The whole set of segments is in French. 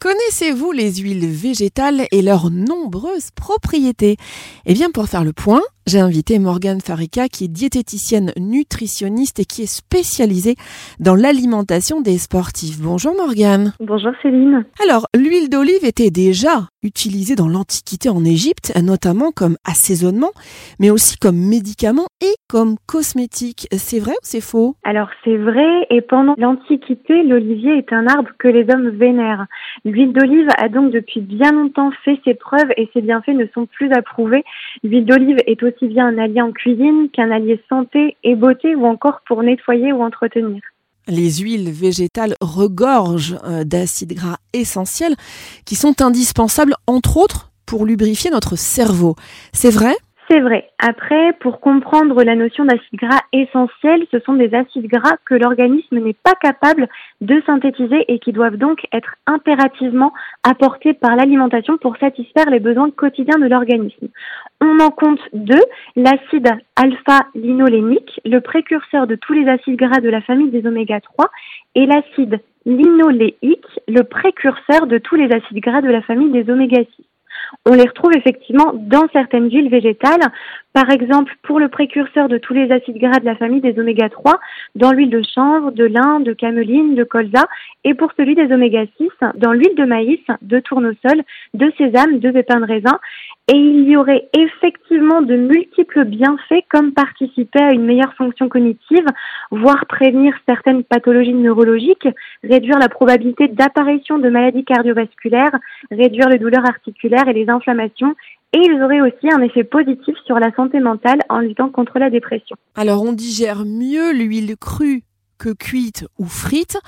Connaissez-vous les huiles végétales et leurs nombreuses propriétés? Eh bien, pour faire le point, j'ai invité Morgane Farika, qui est diététicienne nutritionniste et qui est spécialisée dans l'alimentation des sportifs. Bonjour Morgane. Bonjour Céline. Alors, l'huile d'olive était déjà utilisée dans l'Antiquité en Égypte, notamment comme assaisonnement, mais aussi comme médicament et comme cosmétique. C'est vrai ou c'est faux? Alors, c'est vrai, et pendant l'Antiquité, l'olivier est un arbre que les hommes vénèrent. L'huile d'olive a donc depuis bien longtemps fait ses preuves et ses bienfaits ne sont plus à prouver. L'huile d'olive est aussi bien un allié en cuisine qu'un allié santé et beauté ou encore pour nettoyer ou entretenir. Les huiles végétales regorgent euh, d'acides gras essentiels qui sont indispensables entre autres pour lubrifier notre cerveau. C'est vrai? C'est vrai. Après, pour comprendre la notion d'acide gras essentiel, ce sont des acides gras que l'organisme n'est pas capable de synthétiser et qui doivent donc être impérativement apportés par l'alimentation pour satisfaire les besoins quotidiens de l'organisme. On en compte deux, l'acide alpha-linolénique, le précurseur de tous les acides gras de la famille des oméga 3, et l'acide linoléique, le précurseur de tous les acides gras de la famille des oméga 6 on les retrouve effectivement dans certaines huiles végétales. Par exemple, pour le précurseur de tous les acides gras de la famille des oméga 3, dans l'huile de chanvre, de lin, de cameline, de colza, et pour celui des oméga 6, dans l'huile de maïs, de tournesol, de sésame, de pépins de raisin. Et il y aurait effectivement de multiples bienfaits comme participer à une meilleure fonction cognitive, voire prévenir certaines pathologies neurologiques, réduire la probabilité d'apparition de maladies cardiovasculaires, réduire les douleurs articulaires et les inflammations et ils auraient aussi un effet positif sur la santé mentale en luttant contre la dépression. Alors on digère mieux l'huile crue que cuite ou frite.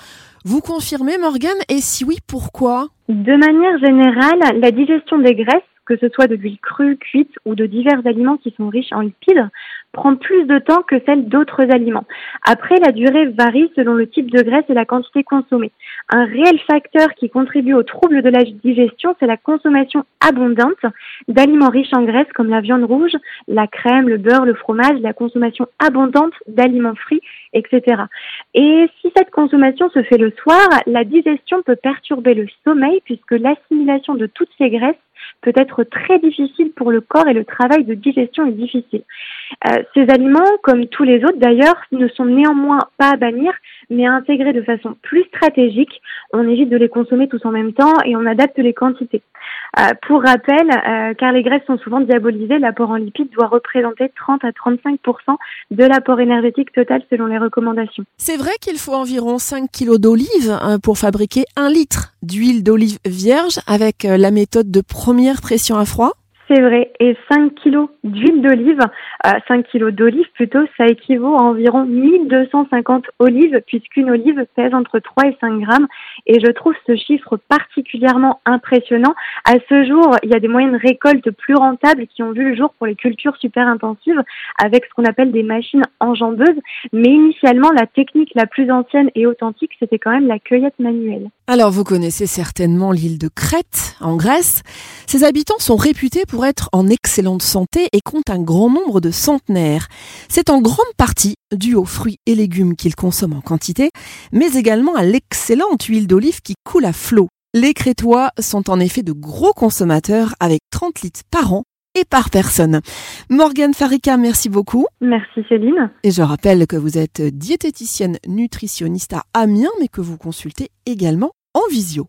Vous confirmez Morgane? Et si oui, pourquoi? De manière générale, la digestion des graisses que ce soit de l'huile crue, cuite ou de divers aliments qui sont riches en lipides, prend plus de temps que celle d'autres aliments. Après, la durée varie selon le type de graisse et la quantité consommée. Un réel facteur qui contribue au trouble de la digestion, c'est la consommation abondante d'aliments riches en graisse comme la viande rouge, la crème, le beurre, le fromage, la consommation abondante d'aliments frits, etc. Et si cette consommation se fait le soir, la digestion peut perturber le sommeil puisque l'assimilation de toutes ces graisses peut être très difficile pour le corps et le travail de digestion est difficile. Euh, ces aliments, comme tous les autres d'ailleurs, ne sont néanmoins pas à bannir, mais à intégrer de façon plus stratégique. On évite de les consommer tous en même temps et on adapte les quantités. Euh, pour rappel, euh, car les graisses sont souvent diabolisées, l'apport en lipides doit représenter 30 à 35% de l'apport énergétique total selon les recommandations. C'est vrai qu'il faut environ 5 kg d'olive hein, pour fabriquer un litre d'huile d'olive vierge avec euh, la méthode de première pression à froid c'est vrai. Et 5 kilos d'huile d'olive, euh, 5 kilos d'olive plutôt, ça équivaut à environ 1250 olives, puisqu'une olive pèse entre 3 et 5 grammes. Et je trouve ce chiffre particulièrement impressionnant. À ce jour, il y a des moyens de récolte plus rentables qui ont vu le jour pour les cultures super intensives, avec ce qu'on appelle des machines enjambeuses. Mais initialement, la technique la plus ancienne et authentique, c'était quand même la cueillette manuelle. Alors, vous connaissez certainement l'île de Crète, en Grèce. Ses habitants sont réputés pour être en excellente santé et compte un grand nombre de centenaires. C'est en grande partie dû aux fruits et légumes qu'ils consomment en quantité, mais également à l'excellente huile d'olive qui coule à flot. Les Crétois sont en effet de gros consommateurs avec 30 litres par an et par personne. Morgane Farika, merci beaucoup. Merci Céline. Et je rappelle que vous êtes diététicienne nutritionniste à Amiens, mais que vous consultez également en visio.